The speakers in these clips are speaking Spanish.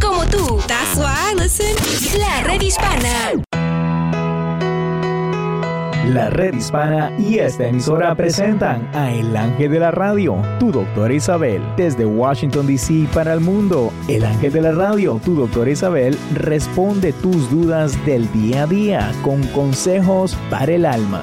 como tú. That's why I listen. La red hispana. La red hispana y esta emisora presentan a El Ángel de la Radio, tu doctora Isabel. Desde Washington, D.C. para el mundo, El Ángel de la Radio, tu doctora Isabel, responde tus dudas del día a día con consejos para el alma.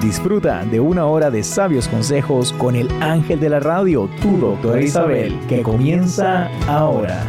Disfruta de una hora de sabios consejos con el ángel de la radio, tu doctora Isabel, que comienza ahora.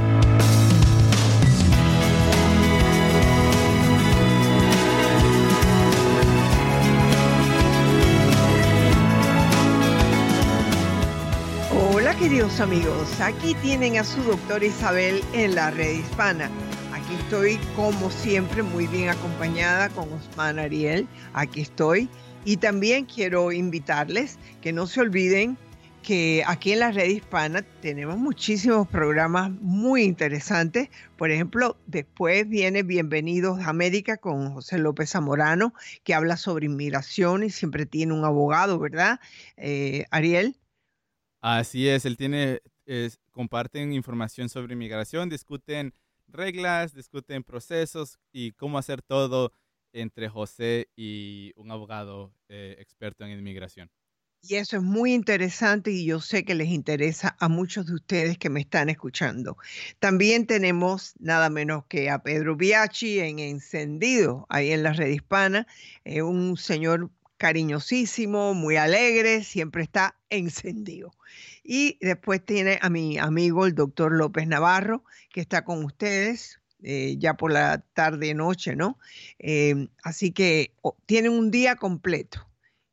Hola queridos amigos, aquí tienen a su doctora Isabel en la red hispana. Aquí estoy como siempre muy bien acompañada con Osman Ariel. Aquí estoy y también quiero invitarles que no se olviden que aquí en la red hispana tenemos muchísimos programas muy interesantes. Por ejemplo, después viene Bienvenidos a América con José López Zamorano, que habla sobre inmigración y siempre tiene un abogado, ¿verdad? Eh, Ariel. Así es, él tiene, comparten información sobre inmigración, discuten reglas, discuten procesos y cómo hacer todo entre José y un abogado eh, experto en inmigración. Y eso es muy interesante y yo sé que les interesa a muchos de ustedes que me están escuchando. También tenemos nada menos que a Pedro Biachi en Encendido, ahí en la red hispana, eh, un señor cariñosísimo, muy alegre, siempre está encendido. Y después tiene a mi amigo el doctor López Navarro, que está con ustedes, eh, ya por la tarde noche, ¿no? Em, así que tienen un día completo.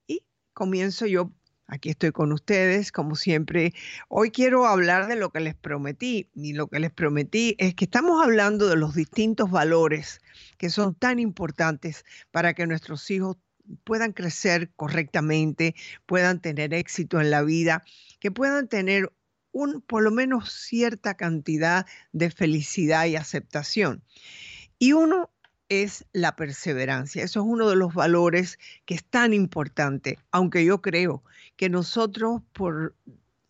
Y comienzo yo, aquí estoy con ustedes, como siempre. Hoy quiero hablar de lo que les prometí. Y lo que les prometí es que estamos hablando de los distintos valores que son tan importantes para que nuestros hijos puedan crecer correctamente, puedan tener éxito en la vida, que puedan tener un, por lo menos cierta cantidad de felicidad y aceptación. Y uno es la perseverancia. Eso es uno de los valores que es tan importante, aunque yo creo que nosotros por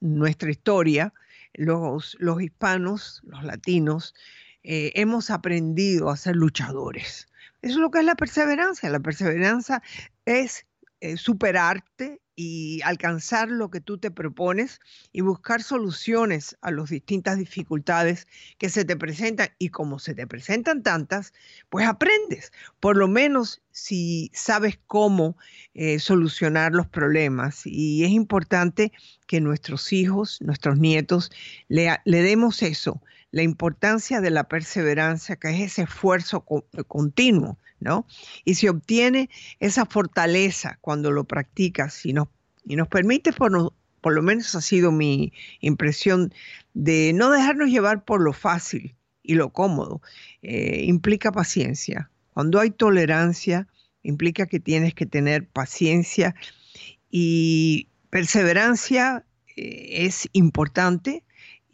nuestra historia, los, los hispanos, los latinos, eh, hemos aprendido a ser luchadores. Eso es lo que es la perseverancia. La perseverancia es eh, superarte y alcanzar lo que tú te propones y buscar soluciones a las distintas dificultades que se te presentan. Y como se te presentan tantas, pues aprendes. Por lo menos si sabes cómo eh, solucionar los problemas. Y es importante que nuestros hijos, nuestros nietos, le, le demos eso, la importancia de la perseverancia, que es ese esfuerzo continuo ¿no? Y se obtiene esa fortaleza cuando lo practicas y nos, y nos permite, por, por lo menos ha sido mi impresión, de no dejarnos llevar por lo fácil y lo cómodo. Eh, implica paciencia. Cuando hay tolerancia, implica que tienes que tener paciencia y perseverancia eh, es importante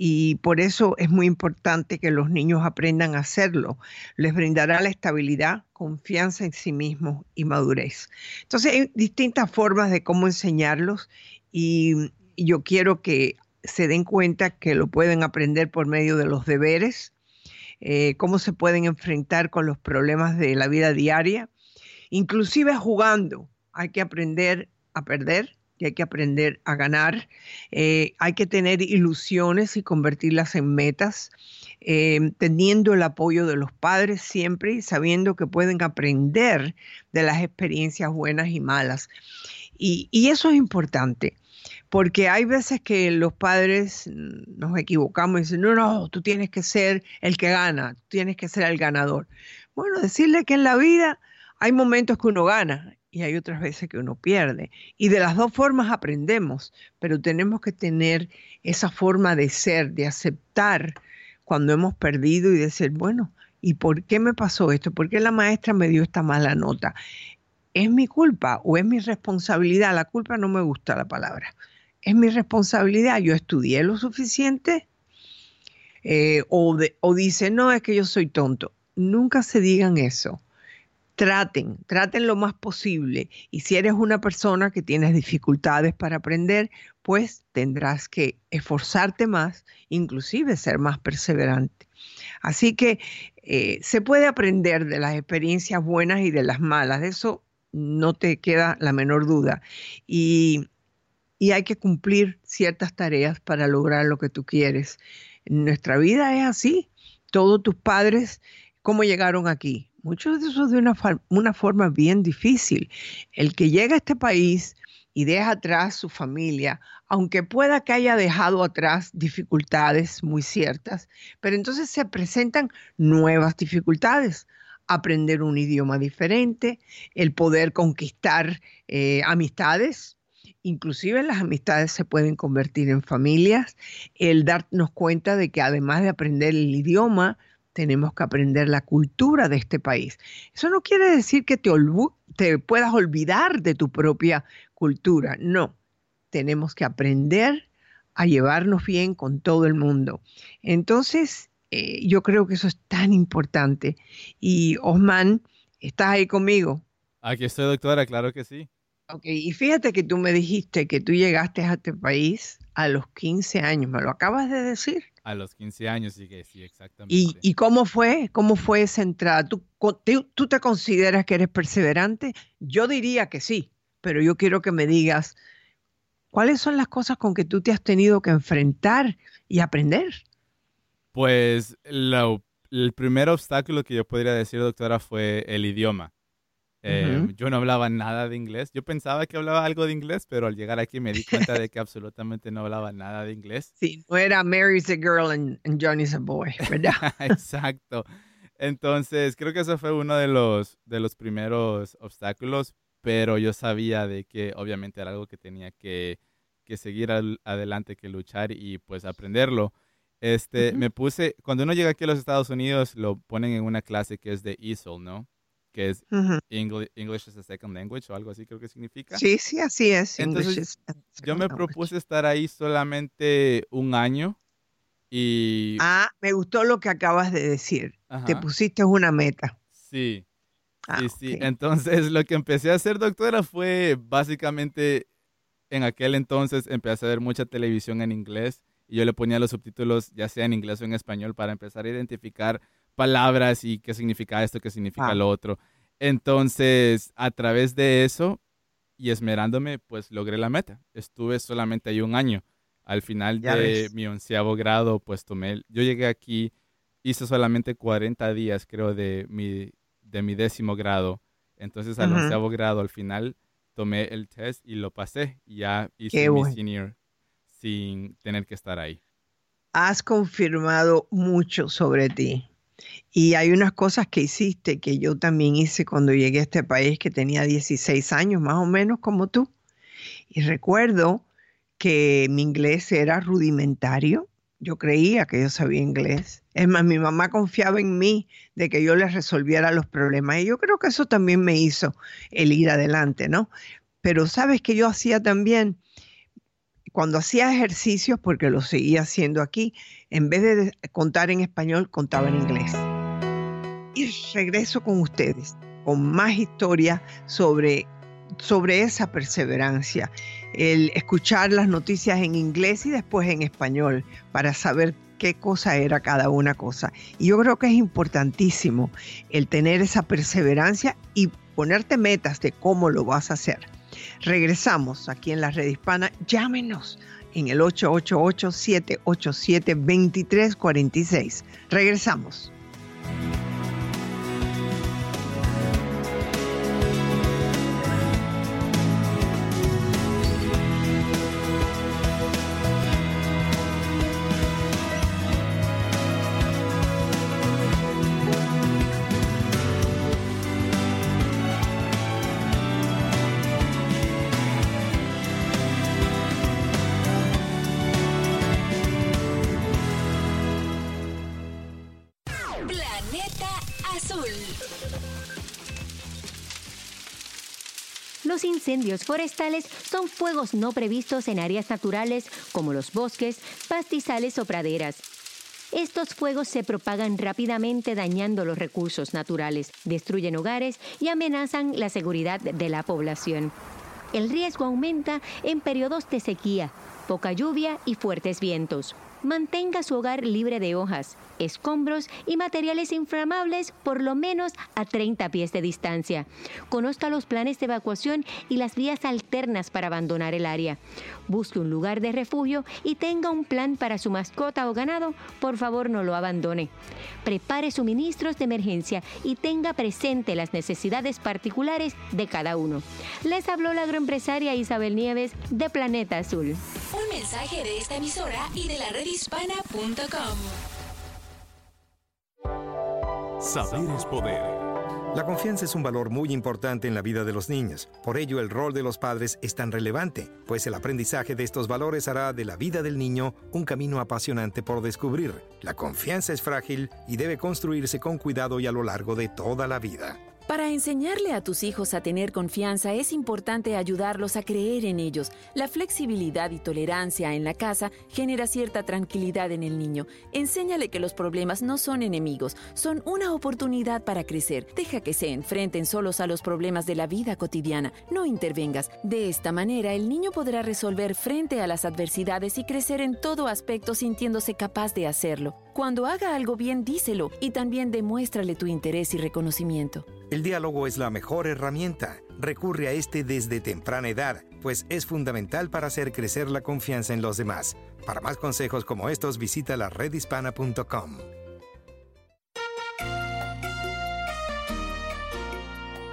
y por eso es muy importante que los niños aprendan a hacerlo. Les brindará la estabilidad, confianza en sí mismos y madurez. Entonces hay distintas formas de cómo enseñarlos y, yo quiero que se den cuenta que lo pueden aprender por medio de los deberes, eh, cómo se pueden enfrentar con los problemas de la vida diaria, inclusive jugando. Hay que aprender a perder y hay que aprender a ganar. Eh, hay que tener ilusiones y convertirlas en metas, eh, teniendo el apoyo de los padres siempre y sabiendo que pueden aprender de las experiencias buenas y malas. Y, eso es importante. Porque hay veces que los padres nos equivocamos y dicen, no, no, tú tienes que ser el que gana, tienes que ser el ganador. Bueno, decirle que en la vida hay momentos que uno gana y hay otras veces que uno pierde. Y de las dos formas aprendemos, pero tenemos que tener esa forma de ser, de aceptar cuando hemos perdido y decir, bueno, ¿Y por qué me pasó esto? ¿Por qué la maestra me dio esta mala nota? ¿Es mi culpa o es mi responsabilidad? La culpa no me gusta la palabra. ¿Es mi responsabilidad? ¿Yo estudié lo suficiente? Eh, o, o dice, no, es que yo soy tonto. Nunca se digan eso traten, traten lo más posible. Y si eres una persona que tienes dificultades para aprender, pues tendrás que esforzarte más, inclusive ser más perseverante. Así que eh, se puede aprender de las experiencias buenas y de las malas, de eso no te queda la menor duda. Y, y hay que cumplir ciertas tareas para lograr lo que tú quieres. Nuestra vida es así. Todos tus padres, ¿cómo llegaron aquí? Muchos de esos de una, una forma bien difícil. El que llega a este país y deja atrás su familia, aunque pueda que haya dejado atrás dificultades muy ciertas, pero entonces se presentan nuevas dificultades. Aprender un idioma diferente, el poder conquistar eh, amistades, inclusive las amistades se pueden convertir en familias, el darnos cuenta de que además de aprender el idioma, tenemos que aprender la cultura de este país. Eso no quiere decir que te, te puedas olvidar de tu propia cultura, no. Tenemos que aprender a llevarnos bien con todo el mundo. Entonces, eh, yo creo que eso es tan importante. Y Osman, ¿estás ahí conmigo? Aquí estoy, doctora, claro que sí. Ok, y fíjate que tú me dijiste que tú llegaste a este país a los 15 años, ¿me lo acabas de decir? A los 15 años, sí, que sí, exactamente. ¿Y, cómo fue? ¿Cómo fue esa entrada? ¿Tú, ¿Tú te consideras que eres perseverante? Yo diría que sí, pero yo quiero que me digas, ¿cuáles son las cosas con que tú te has tenido que enfrentar y aprender? Pues el primer obstáculo que yo podría decir, doctora, fue el idioma. Em, yo no hablaba nada de inglés. Yo pensaba que hablaba algo de inglés, pero al llegar aquí me di cuenta de que absolutamente no hablaba nada de inglés. Sí, no era Mary's a girl and, Johnny's a boy, ¿verdad? Exacto. Entonces, creo que eso fue uno de los, de los primeros obstáculos, pero yo sabía de que obviamente era algo que tenía que, que seguir adelante, que luchar y pues aprenderlo. Este, me puse, cuando uno llega aquí a los Estados Unidos, lo ponen en una clase que es de ESOL, ¿no? Que es English, as a Second Language o algo así creo que significa. Sí, sí, así es. Entonces, yo me propuse estar ahí solamente un año y... Ah, me gustó lo que acabas de decir. Te pusiste una meta. Sí. Ah, sí, sí. Entonces, lo que empecé a hacer, doctora, fue básicamente en aquel entonces empecé a ver mucha televisión en inglés y yo le ponía los subtítulos ya sea en inglés o en español para empezar a identificar palabras y qué significa esto, qué significa ah. lo otro. Entonces, a través de eso y esmerándome, pues logré la meta. Estuve solamente ahí un año. Al final de mi onceavo grado, pues tomé, yo llegué aquí, hice solamente 40 días, creo, de mi, de mi décimo grado. Entonces, al onceavo grado, al final, tomé el test y lo pasé. Y ya hice mi senior sin tener que estar ahí. Has confirmado mucho sobre ti. Y hay unas cosas que hiciste que yo también hice cuando llegué a este país, que tenía 16 años más o menos como tú. Y recuerdo que mi inglés era rudimentario. Yo creía que yo sabía inglés. Es más, mi mamá confiaba en mí de que yo le resolviera los problemas. Y yo creo que eso también me hizo el ir adelante, ¿no? Pero sabes que yo hacía también, cuando hacía ejercicios, porque lo seguía haciendo aquí, en vez de contar en español, contaba en inglés. Y regreso con ustedes con más historia sobre, sobre esa perseverancia, el escuchar las noticias en inglés y después en español para saber qué cosa era cada una cosa. Y yo creo que es importantísimo el tener esa perseverancia y ponerte metas de cómo lo vas a hacer. Regresamos aquí en la red hispana. Llámenos en el 888-787-2346. Regresamos. Incendios forestales son fuegos no previstos en áreas naturales como los bosques, pastizales o praderas. Estos fuegos se propagan rápidamente dañando los recursos naturales, destruyen hogares y amenazan la seguridad de la población. El riesgo aumenta en periodos de sequía, poca lluvia y fuertes vientos. Mantenga su hogar libre de hojas, escombros y materiales inflamables por lo menos a 30 pies de distancia. Conozca los planes de evacuación y las vías alternas para abandonar el área. Busque un lugar de refugio y tenga un plan para su mascota o ganado. Por favor, no lo abandone. Prepare suministros de emergencia y tenga presente las necesidades particulares de cada uno. Les habló la agroempresaria Isabel Nieves de Planeta Azul. Un mensaje de esta emisora y de la redhispana.com. Saber es poder. La confianza es un valor muy importante en la vida de los niños. Por ello, el rol de los padres es tan relevante, pues el aprendizaje de estos valores hará de la vida del niño un camino apasionante por descubrir. La confianza es frágil y debe construirse con cuidado y a lo largo de toda la vida. Para enseñarle a tus hijos a tener confianza es importante ayudarlos a creer en ellos. La flexibilidad y tolerancia en la casa genera cierta tranquilidad en el niño. Enséñale que los problemas no son enemigos, son una oportunidad para crecer. Deja que se enfrenten solos a los problemas de la vida cotidiana. No intervengas. De esta manera el niño podrá resolver frente a las adversidades y crecer en todo aspecto sintiéndose capaz de hacerlo. Cuando haga algo bien, díselo y también demuéstrale tu interés y reconocimiento. El diálogo es la mejor herramienta. Recurre a este desde temprana edad, pues es fundamental para hacer crecer la confianza en los demás. Para más consejos como estos, visita la redhispana.com.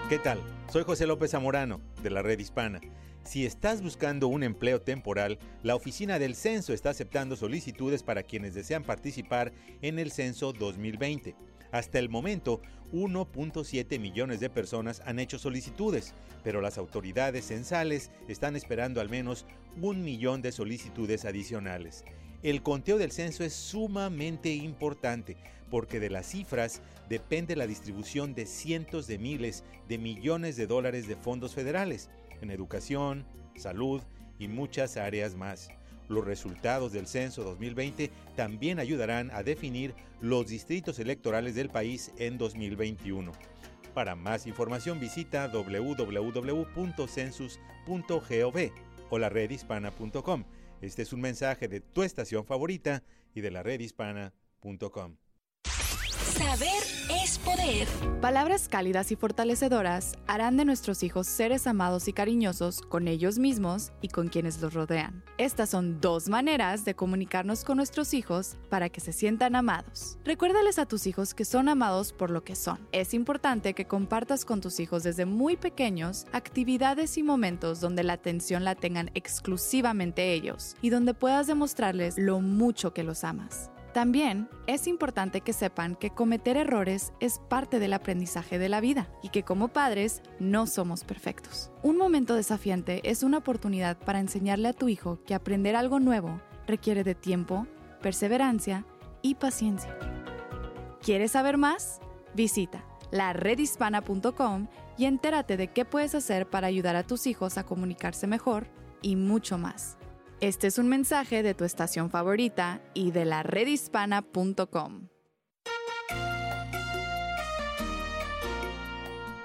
¿Qué tal? Soy José López Zamorano, de la Red Hispana. Si estás buscando un empleo temporal, la Oficina del Censo está aceptando solicitudes para quienes desean participar en el Censo 2020. Hasta el momento, 1.7 millones de personas han hecho solicitudes, pero las autoridades censales están esperando al menos un millón de solicitudes adicionales. El conteo del censo es sumamente importante porque de las cifras depende la distribución de cientos de miles de millones de dólares de fondos federales en educación, salud y muchas áreas más. Los resultados del censo 2020 también ayudarán a definir los distritos electorales del país en 2021. Para más información visita www.census.gov o la redhispana.com. Este es un mensaje de tu estación favorita y de la redhispana.com. Saber es poder. Palabras cálidas y fortalecedoras harán de nuestros hijos seres amados y cariñosos con ellos mismos y con quienes los rodean. Estas son dos maneras de comunicarnos con nuestros hijos para que se sientan amados. Recuérdales a tus hijos que son amados por lo que son. Es importante que compartas con tus hijos desde muy pequeños actividades y momentos donde la atención la tengan exclusivamente ellos y donde puedas demostrarles lo mucho que los amas. También es importante que sepan que cometer errores es parte del aprendizaje de la vida y que como padres no somos perfectos. Un momento desafiante es una oportunidad para enseñarle a tu hijo que aprender algo nuevo requiere de tiempo, perseverancia y paciencia. ¿Quieres saber más? Visita la redhispana.com y entérate de qué puedes hacer para ayudar a tus hijos a comunicarse mejor y mucho más. Este es un mensaje de tu estación favorita y de la redhispana.com.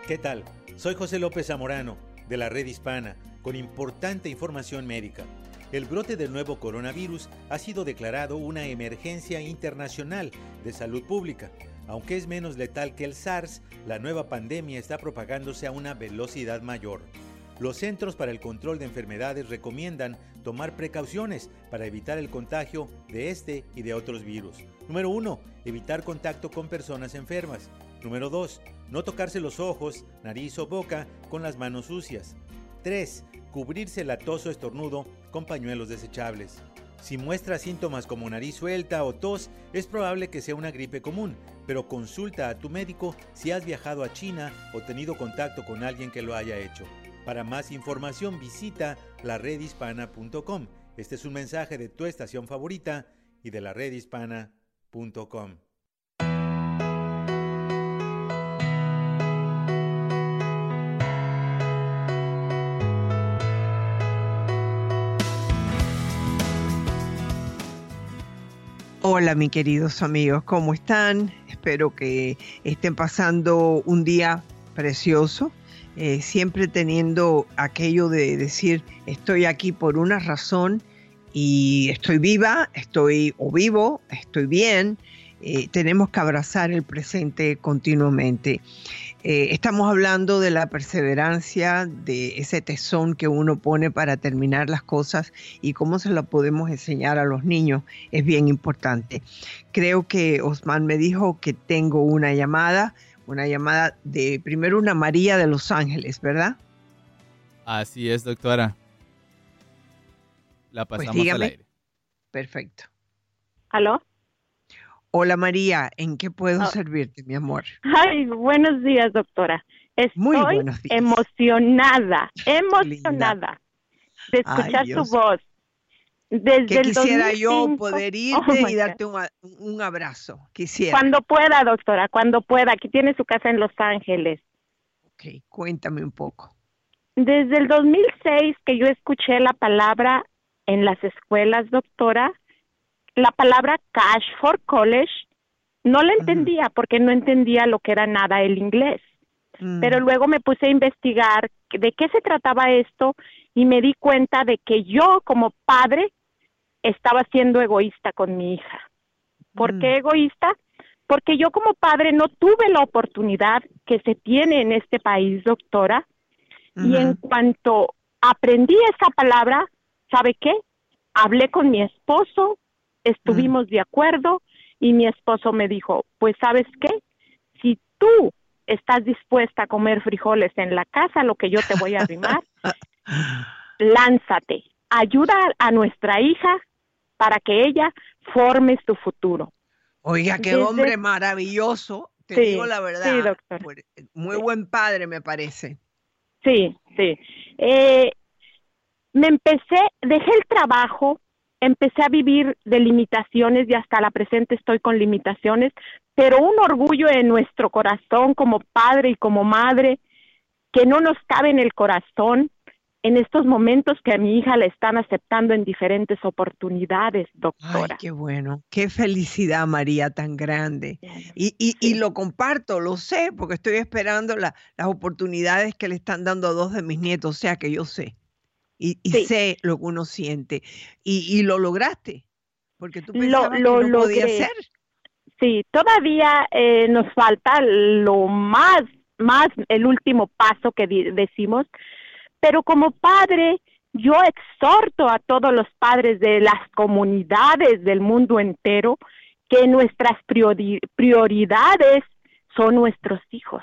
¿Qué tal? Soy José López Zamorano, de la Red Hispana, con importante información médica. El brote del nuevo coronavirus ha sido declarado una emergencia internacional de salud pública. Aunque es menos letal que el SARS, la nueva pandemia está propagándose a una velocidad mayor. Los Centros para el Control de Enfermedades recomiendan tomar precauciones para evitar el contagio de este y de otros virus. Número 1. Evitar contacto con personas enfermas. Número 2. No tocarse los ojos, nariz o boca con las manos sucias. 3. Cubrirse la tos o estornudo con pañuelos desechables. Si muestra síntomas como nariz suelta o tos, es probable que sea una gripe común, pero consulta a tu médico si has viajado a China o tenido contacto con alguien que lo haya hecho. Para más información visita laredhispana.com. Este es un mensaje de tu estación favorita y de la redhispana.com. Hola, mis queridos amigos, ¿cómo están? Espero que estén pasando un día precioso, eh, siempre teniendo aquello de decir, estoy aquí por una razón y estoy viva, estoy o vivo, estoy bien. Eh, tenemos que abrazar el presente continuamente. Eh, estamos hablando de la perseverancia, de ese tesón que uno pone para terminar las cosas y cómo se lo podemos enseñar a los niños es bien importante. Creo que Osman me dijo que tengo una llamada, una llamada de primero una María de Los Ángeles, ¿verdad? Así es, doctora. La Pues pasamos al aire. Perfecto. ¿Aló? Hola María, ¿en qué puedo Ah. servirte, mi amor? Ay, buenos días, doctora. Estoy Muy buenos días. emocionada, emocionada de Ay, escuchar Dios. su voz. Desde Que quisiera yo 2005. poder Oh, irte y darte un, un abrazo. Quisiera. Cuando pueda, doctora, cuando pueda. Aquí tiene su casa en Los Ángeles. Ok, cuéntame un poco. Desde el 2006 que yo escuché la palabra en las escuelas, doctora, la palabra cash for college, no la entendía porque no entendía lo que era nada el inglés. Mm. Pero luego me puse a investigar de qué se trataba esto y me di cuenta de que yo como padre estaba siendo egoísta con mi hija. ¿Por Mm. qué egoísta? Porque yo como padre no tuve la oportunidad que se tiene en este país, doctora, y en cuanto aprendí esa palabra, ¿sabe qué? Hablé con mi esposo, estuvimos de acuerdo y mi esposo me dijo, pues sabes qué, si tú estás dispuesta a comer frijoles en la casa, lo que yo te voy a arrimar, lánzate, ayuda a nuestra hija para que ella forme su futuro. Oiga, qué Desde- hombre maravilloso. Te Sí, digo la verdad. sí, doctora. Por- Muy buen padre, me parece. Sí, sí. Eh, me empecé, dejé el trabajo, empecé a vivir de limitaciones y hasta la presente estoy con limitaciones, pero un orgullo en nuestro corazón como padre y como madre que no nos cabe en el corazón en estos momentos que a mi hija le están aceptando en diferentes oportunidades, Ay, doctora. qué bueno. Qué felicidad, María, tan grande. Y, y, y lo comparto, lo sé, porque estoy esperando la- las oportunidades que le están dando a dos de mis nietos, o sea que yo sé. Y, y Sí. sé lo que uno siente. Y, y lo lograste, porque tú Lo- pensabas lo que no podía ser. Sí, todavía eh, nos falta lo más, más el último paso que decimos, pero como padre, yo exhorto a todos los padres de las comunidades del mundo entero que nuestras priori- prioridades son nuestros hijos.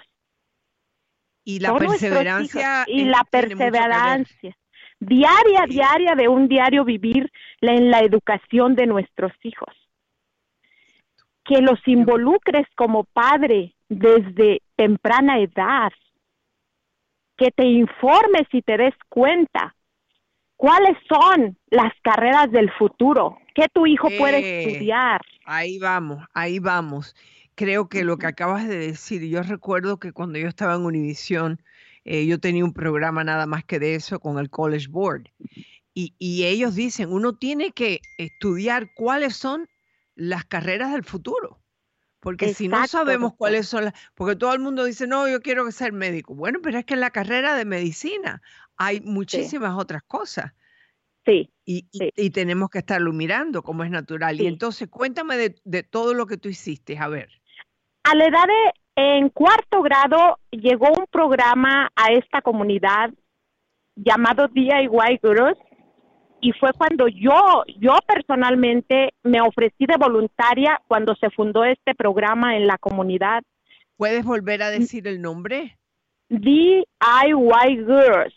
Y la Son perseverancia. y la perseverancia diaria, diaria de un diario vivir en la educación de nuestros hijos. Que los involucres como padre desde temprana edad, que te informes y te des cuenta cuáles son las carreras del futuro, qué tu hijo puede Eh, estudiar. Ahí vamos, ahí vamos. Creo que lo que acabas de decir, yo recuerdo que cuando yo estaba en Univisión, eh, yo tenía un programa nada más que de eso con el College Board. Y, y ellos dicen, uno tiene que estudiar cuáles son las carreras del futuro. Porque si no sabemos cuáles son las, porque todo el mundo dice, no, yo quiero ser médico. Bueno, pero es que en la carrera de medicina hay muchísimas otras cosas. Sí. Y, tenemos que estarlo mirando como es natural. Y entonces cuéntame de, de todo lo que tú hiciste, a ver. A la edad de, en cuarto grado, llegó un programa a esta comunidad llamado DIY Gurus y fue cuando yo, yo personalmente me ofrecí de voluntaria cuando se fundó este programa en la comunidad. ¿Puedes volver a decir el nombre? DIY Girls.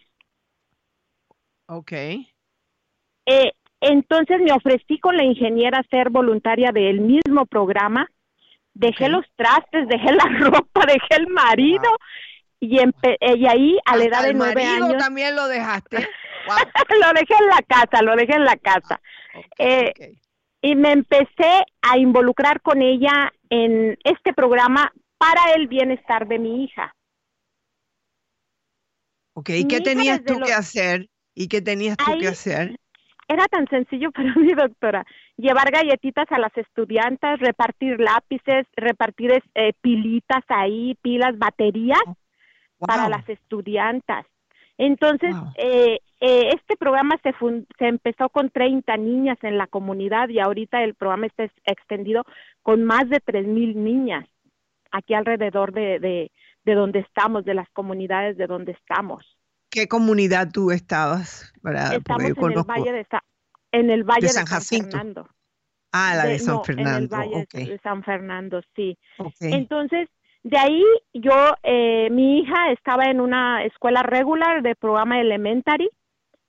Ok. Eh, entonces me ofrecí con la ingeniera a ser voluntaria del mismo programa. Dejé los trastes, dejé la ropa, dejé el marido y, eh, y ahí a la edad de nueve años también lo dejaste. lo dejé en la casa, lo dejé en la casa. Eh, Y me empecé a involucrar con ella en este programa para el bienestar de mi hija. Ok, ¿y qué tenías tú los- que hacer? ¿Y qué tenías tú que hacer? era tan sencillo para mí, doctora, llevar galletitas a las estudiantes, repartir lápices, repartir eh, pilitas ahí, pilas, baterías para las estudiantas. Entonces, eh, eh, este programa se, se empezó con 30 niñas en la comunidad y ahorita el programa está extendido con más de 3.000 niñas aquí alrededor de, de, de donde estamos, de las comunidades de donde estamos. ¿Qué comunidad tú estabas? Estamos en el Valle de, en el Valle de San, Fernando. Ah, la de, San Fernando. En el Valle de San Fernando, sí. Entonces, de ahí yo, eh, mi hija estaba en una escuela regular de programa elementary.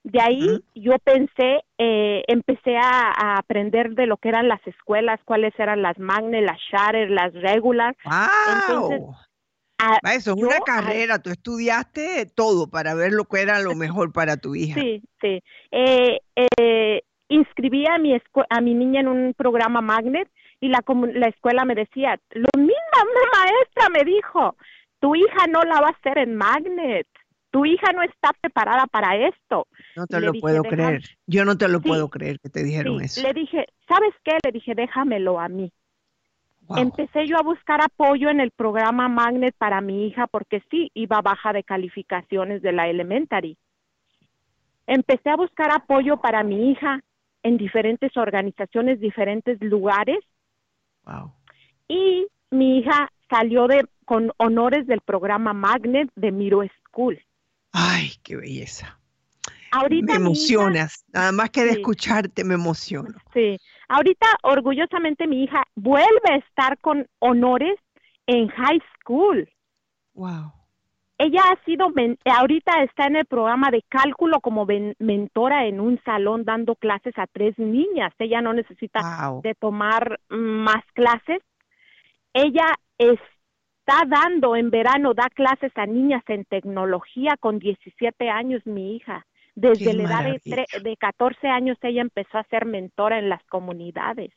De ahí yo pensé, eh, empecé a, aprender de lo que eran las escuelas, cuáles eran las magnet, las charter, las regular. Wow. Eso es una carrera, tú estudiaste todo para ver lo que era lo mejor para tu hija. Sí, sí. Eh, eh, inscribí a mi, a mi niña en un programa Magnet y la, la escuela me decía, lo misma maestra me dijo, tu hija no la va a hacer en Magnet, tu hija no está preparada para esto. No te lo puedo creer, yo no te lo puedo creer que te dijeron eso. Le dije, ¿sabes qué? Le dije, déjamelo a mí. Empecé yo a buscar apoyo en el programa Magnet para mi hija porque sí, iba baja de calificaciones de la elementary. Empecé a buscar apoyo para mi hija en diferentes organizaciones, diferentes lugares. Y mi hija salió de con honores del programa Magnet de Miro School. Ay, qué belleza. Ahorita me emocionas, nada más que de escucharte me emociono. Sí, Ahorita, orgullosamente, mi hija vuelve a estar con honores en high school. Wow. Ella ha sido, ahorita está en el programa de cálculo como mentora en un salón dando clases a tres niñas. Ella no necesita de tomar más clases. Ella está dando en verano, da clases a niñas en tecnología con 17 años, mi hija. Desde la edad de, de 14 años ella empezó a ser mentora en las comunidades.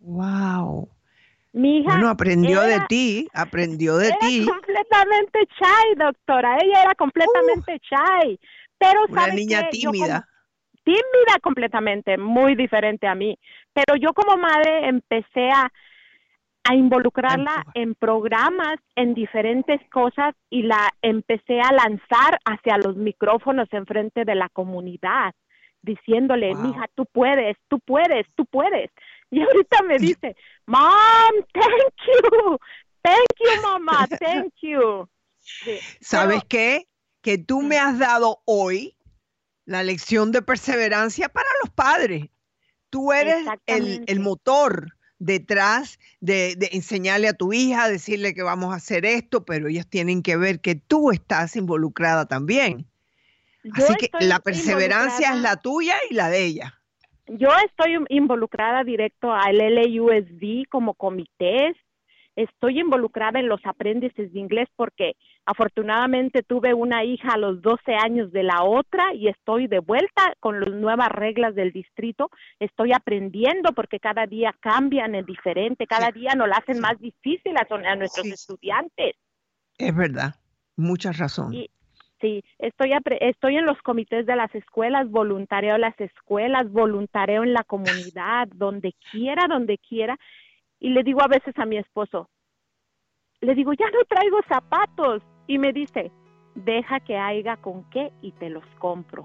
¡Wow! Mi hija bueno, aprendió de ti, aprendió de era ti. completamente shy, doctora. Ella era completamente shy. Pero una niña tímida. tímida completamente, muy diferente a mí. Pero yo como madre empecé a a involucrarla en programas, en diferentes cosas y la empecé a lanzar hacia los micrófonos en frente de la comunidad, diciéndole, mija, tú puedes, tú puedes, tú puedes. Y ahorita me dice, Mom, thank you, thank you, mamá, thank you. ¿Sabes qué? Que tú me has dado hoy la lección de perseverancia para los padres. Tú eres el, el motor detrás de, enseñarle a tu hija, decirle que vamos a hacer esto, pero ellas tienen que ver que tú estás involucrada también. Así que la perseverancia es la tuya y la de ella. Yo estoy involucrada directo al LUSD como comités, estoy involucrada en los aprendices de inglés porque afortunadamente tuve una hija a los 12 años de la otra y estoy de vuelta con las nuevas reglas del distrito. Estoy aprendiendo porque cada día cambian, es diferente, cada día nos la hacen más difícil a, nuestros estudiantes. Es verdad, mucha razón. Sí, estoy, estoy en los comités de las escuelas, voluntareo en las escuelas, voluntareo en la comunidad, donde quiera, donde quiera y le digo a veces a mi esposo, le digo, ya no traigo zapatos. Y me dice, deja que haya con qué y te los compro.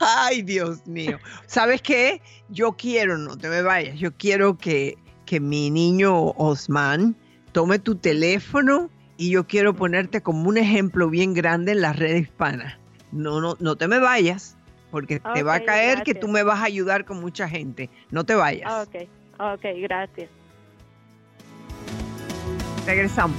Ay, Dios mío. ¿Sabes qué? Yo quiero, no te me vayas, yo quiero que, que mi niño Osman tome tu teléfono y yo quiero ponerte como un ejemplo bien grande en la red hispana. No, no, no te me vayas, porque te va a caer que tú me vas a ayudar con mucha gente. No te vayas. Ok, ok, gracias. Regresamos.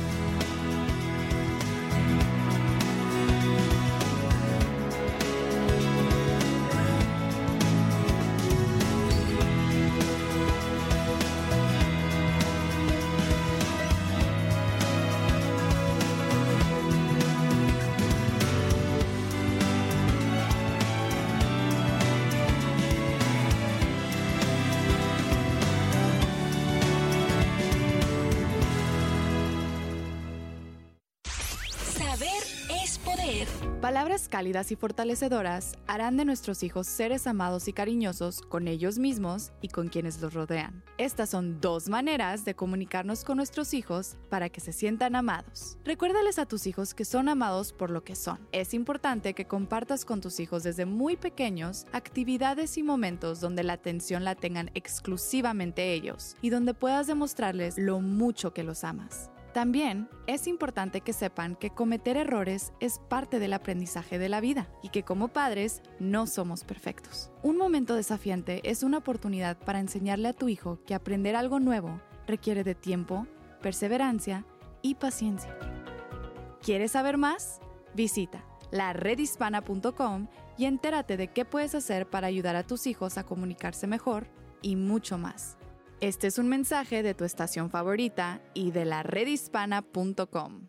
Cálidas y fortalecedoras harán de nuestros hijos seres amados y cariñosos con ellos mismos y con quienes los rodean. Estas son dos maneras de comunicarnos con nuestros hijos para que se sientan amados. Recuérdales a tus hijos que son amados por lo que son. Es importante que compartas con tus hijos desde muy pequeños actividades y momentos donde la atención la tengan exclusivamente ellos y donde puedas demostrarles lo mucho que los amas. También es importante que sepan que cometer errores es parte del aprendizaje de la vida y que como padres no somos perfectos. Un momento desafiante es una oportunidad para enseñarle a tu hijo que aprender algo nuevo requiere de tiempo, perseverancia y paciencia. ¿Quieres saber más? Visita laredhispana.com y entérate de qué puedes hacer para ayudar a tus hijos a comunicarse mejor y mucho más. Este es un mensaje de tu estación favorita y de la redhispana.com.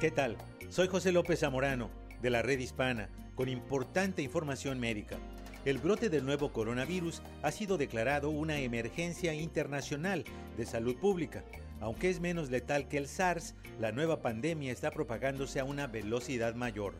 ¿Qué tal? Soy José López Zamorano, de la Red Hispana, con importante información médica. El brote del nuevo coronavirus ha sido declarado una emergencia internacional de salud pública. Aunque es menos letal que el SARS, la nueva pandemia está propagándose a una velocidad mayor.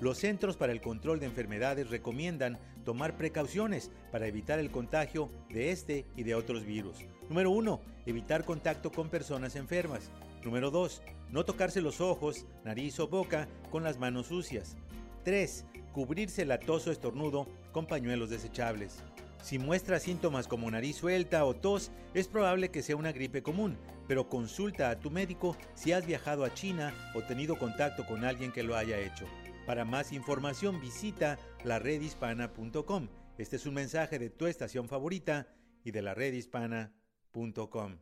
Los Centros para el Control de Enfermedades recomiendan tomar precauciones para evitar el contagio de este y de otros virus. Número 1. Evitar contacto con personas enfermas. Número 2. No tocarse los ojos, nariz o boca con las manos sucias. 3. Cubrirse el atoso estornudo con pañuelos desechables. Si muestra síntomas como nariz suelta o tos, es probable que sea una gripe común, pero consulta a tu médico si has viajado a China o tenido contacto con alguien que lo haya hecho. Para más información visita laredhispana.com. Este es un mensaje de tu estación favorita y de laredhispana.com.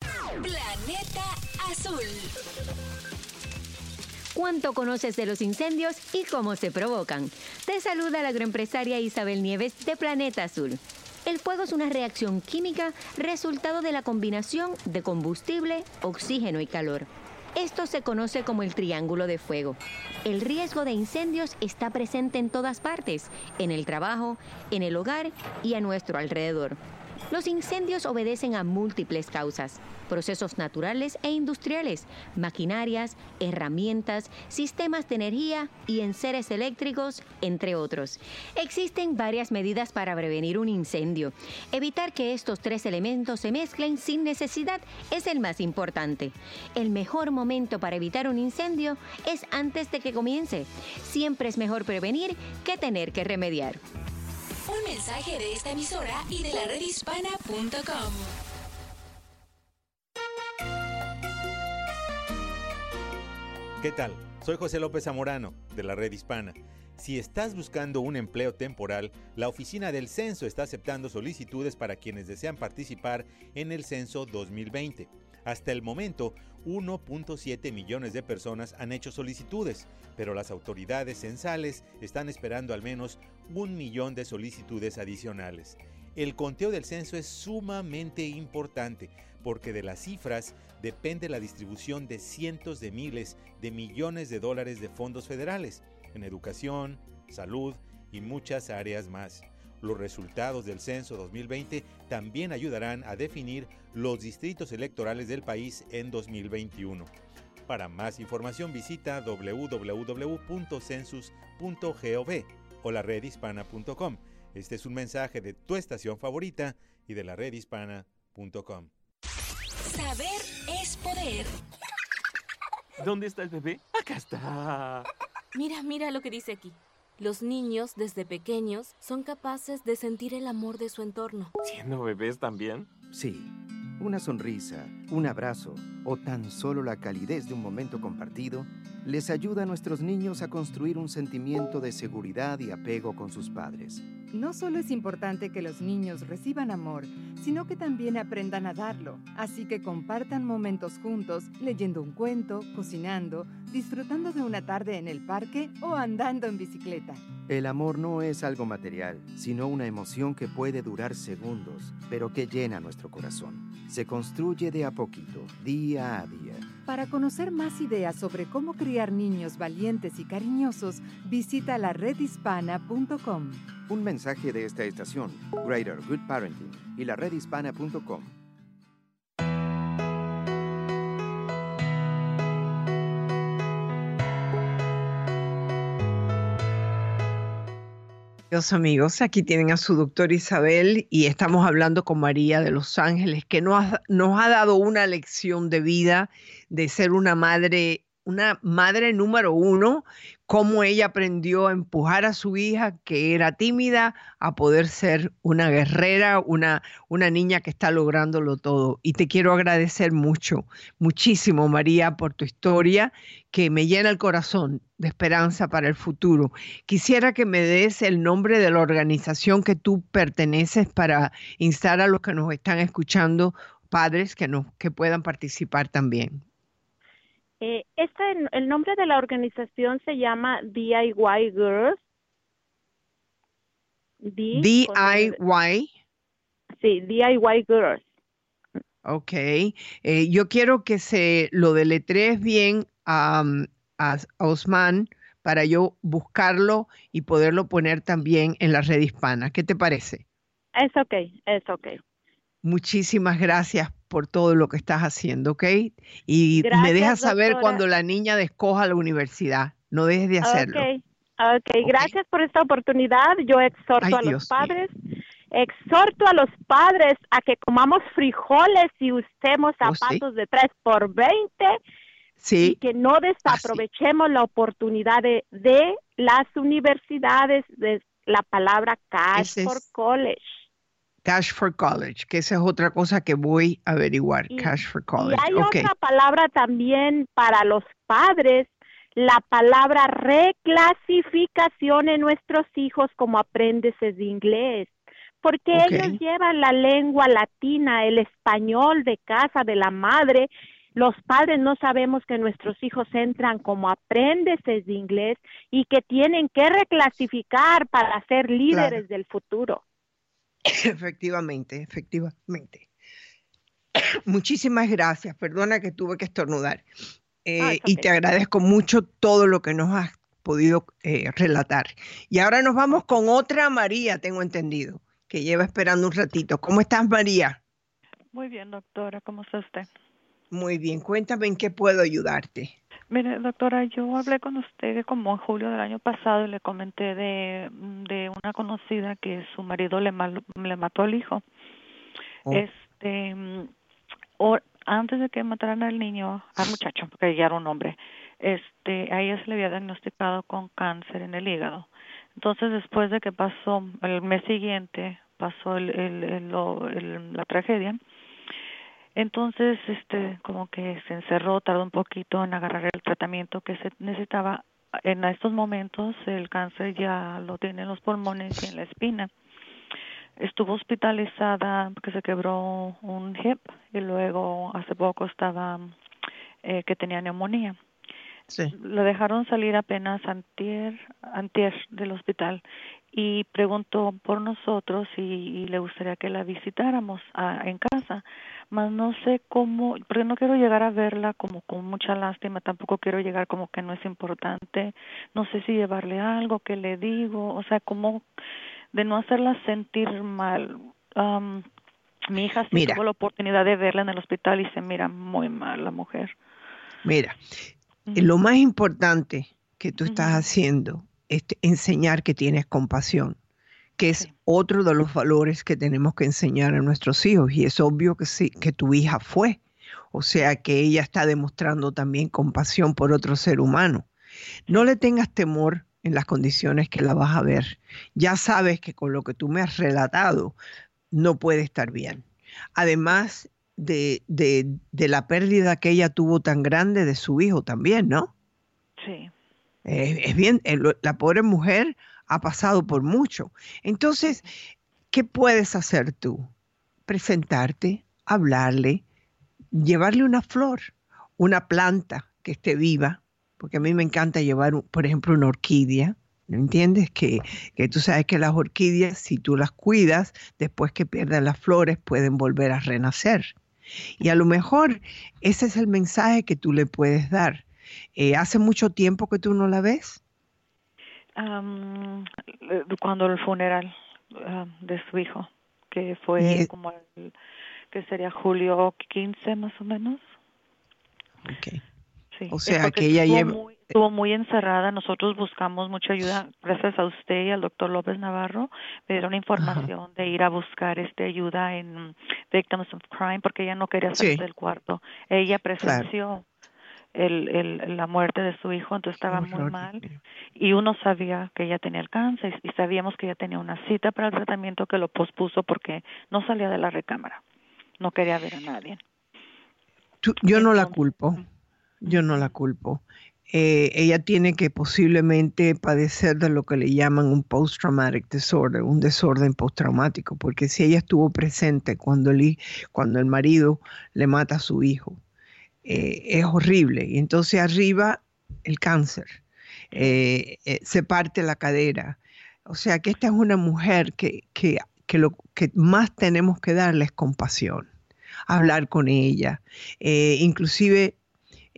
Planeta Azul. ¿Cuánto conoces de los incendios y cómo se provocan? Te saluda la agroempresaria Isabel Nieves de Planeta Azul. El fuego es una reacción química resultado de la combinación de combustible, oxígeno y calor. Esto se conoce como el triángulo de fuego. El riesgo de incendios está presente en todas partes, en el trabajo, en el hogar y a nuestro alrededor. Los incendios obedecen a múltiples causas, procesos naturales e industriales, maquinarias, herramientas, sistemas de energía y enseres eléctricos, entre otros. Existen varias medidas para prevenir un incendio. Evitar que estos tres elementos se mezclen sin necesidad es el más importante. El mejor momento para evitar un incendio es antes de que comience. Siempre es mejor prevenir que tener que remediar. Un mensaje de esta emisora y de la redhispana.com. ¿Qué tal? Soy José López Zamorano, de la Red Hispana. Si estás buscando un empleo temporal, la oficina del censo está aceptando solicitudes para quienes desean participar en el censo 2020. Hasta el momento, 1.7 millones de personas han hecho solicitudes, pero las autoridades censales están esperando al menos un millón de solicitudes adicionales. El conteo del censo es sumamente importante porque de las cifras depende la distribución de cientos de miles de millones de dólares de fondos federales en educación, salud y muchas áreas más. Los resultados del censo 2020 también ayudarán a definir los distritos electorales del país en 2021. Para más información visita www.census.gov o la redhispana.com. Este es un mensaje de tu estación favorita y de la redhispana.com. Saber es poder. ¿Dónde está el bebé? Acá está. Mira, mira lo que dice aquí. Los niños, desde pequeños, son capaces de sentir el amor de su entorno. ¿Siendo bebés también? Sí. Una sonrisa, un abrazo o tan solo la calidez de un momento compartido les ayuda a nuestros niños a construir un sentimiento de seguridad y apego con sus padres. No solo es importante que los niños reciban amor, sino que también aprendan a darlo. Así que compartan momentos juntos, leyendo un cuento, cocinando, disfrutando de una tarde en el parque o andando en bicicleta. El amor no es algo material, sino una emoción que puede durar segundos, pero que llena nuestro corazón. Se construye de a poquito, día a día. Para conocer más ideas sobre cómo criar niños valientes y cariñosos, visita la redhispana.com. Un mensaje de esta estación, Greater Good Parenting y la redhispana.com. Dios amigos, aquí tienen a su doctor Isabel y estamos hablando con María de Los Ángeles, que nos nos ha dado una lección de vida, de ser una madre una madre número uno, cómo ella aprendió a empujar a su hija, que era tímida, a poder ser una guerrera, una, una niña que está lográndolo todo. Y te quiero agradecer mucho, muchísimo, María, por tu historia, que me llena el corazón de esperanza para el futuro. Quisiera que me des el nombre de la organización que tú perteneces para instar a los que nos están escuchando, padres que, nos, que puedan participar también. Eh, este, el nombre de la organización se llama DIY Girls. DIY. Sí, DIY Girls. Ok. Eh, yo quiero que se lo deletrees bien a, a Osman para yo buscarlo y poderlo poner también en la red hispana. ¿Qué te parece? Es ok, es ok. Muchísimas gracias por todo lo que estás haciendo, ¿ok? Y me dejas saber cuando la niña descoja la universidad. No dejes de hacerlo. Ok, okay. gracias por esta oportunidad. Yo exhorto a los padres. Exhorto a los padres a que comamos frijoles y usemos oh, zapatos de 3 por 20 sí. y que no desaprovechemos la oportunidad de, de, las universidades de la palabra cash for college. Cash for College, que esa es otra cosa que voy a averiguar. Cash for College. Y hay otra palabra también para los padres, la palabra reclasificación en nuestros hijos como aprendices de inglés. Porque ellos llevan la lengua latina, el español de casa de la madre. Los padres no sabemos que nuestros hijos entran como aprendices de inglés y que tienen que reclasificar para ser líderes del futuro. Efectivamente, efectivamente. Muchísimas gracias. Perdona que tuve que estornudar. Eh, y te agradezco mucho todo lo que nos has podido eh, relatar. Y ahora nos vamos con otra María, tengo entendido, que lleva esperando un ratito. ¿Cómo estás, María? Muy bien, doctora. ¿Cómo está usted? Muy bien. Cuéntame en qué puedo ayudarte. Mire, doctora, yo hablé con usted como en julio del año pasado y le comenté de, de una conocida que su marido le, le mató al hijo. Oh. Este, o, antes de que mataran al niño, al muchacho, porque ya era un hombre, este, a ella se le había diagnosticado con cáncer en el hígado. Entonces, después de que pasó el mes siguiente, pasó el, el, el la tragedia, entonces, este, como que se encerró, tardó un poquito en agarrar el tratamiento que se necesitaba. En estos momentos el cáncer ya lo tiene en los pulmones y en la espina. Estuvo hospitalizada porque se quebró un hip y luego hace poco estaba eh, que tenía neumonía. Sí. Lo dejaron salir apenas antier, antier del hospital y preguntó por nosotros y, le gustaría que la visitáramos en casa más no sé cómo, porque no quiero llegar a verla como con mucha lástima, tampoco quiero llegar como que no es importante, no sé si llevarle algo, que le digo, o sea, como de no hacerla sentir mal. mi hija sí tuvo la oportunidad de verla en el hospital y se mira muy mal la mujer. Mira, lo más importante que tú estás haciendo es enseñar que tienes compasión que es otro de los valores que tenemos que enseñar a nuestros hijos. Y es obvio que sí, que tu hija fue. O sea que ella está demostrando también compasión por otro ser humano. No le tengas temor en las condiciones que la vas a ver. Ya sabes que con lo que tú me has relatado no puede estar bien. Además de, de, de la pérdida que ella tuvo tan grande de su hijo también, ¿no? Sí. es bien, la pobre mujer ha pasado por mucho. Entonces, ¿qué puedes hacer tú? Presentarte, hablarle, llevarle una flor, una planta que esté viva, porque a mí me encanta llevar, por ejemplo, una orquídea. ¿No entiendes? Que, que tú sabes que las orquídeas, si tú las cuidas, después que pierdan las flores, pueden volver a renacer. Y a lo mejor ese es el mensaje que tú le puedes dar. Eh, ¿Hace mucho tiempo que tú no la ves? Um, cuando el funeral de su hijo, que fue como el, que sería julio 15 más o menos. Okay. Sí, o sea que ella lleva... Muy, estuvo muy encerrada. Nosotros buscamos mucha ayuda gracias a usted y al doctor López Navarro. Me dieron información de ir a buscar este ayuda en Victims of Crime porque ella no quería salir del cuarto. Ella presenció el, el, la muerte de su hijo, entonces estaba muy mal. Y uno sabía que ella tenía el cáncer y sabíamos que ella tenía una cita para el tratamiento que lo pospuso porque no salía de la recámara. No quería ver a nadie. yo no la culpo. Yo no la culpo. Eh, ella tiene que posiblemente padecer de lo que le llaman un post-traumatic disorder, un desorden postraumático, porque si ella estuvo presente cuando el, cuando el marido le mata a su hijo, eh, es horrible. Y entonces arriba el cáncer, eh, se parte la cadera. O sea que esta es una mujer que, que, que lo que más tenemos que darle es compasión, hablar con ella, inclusive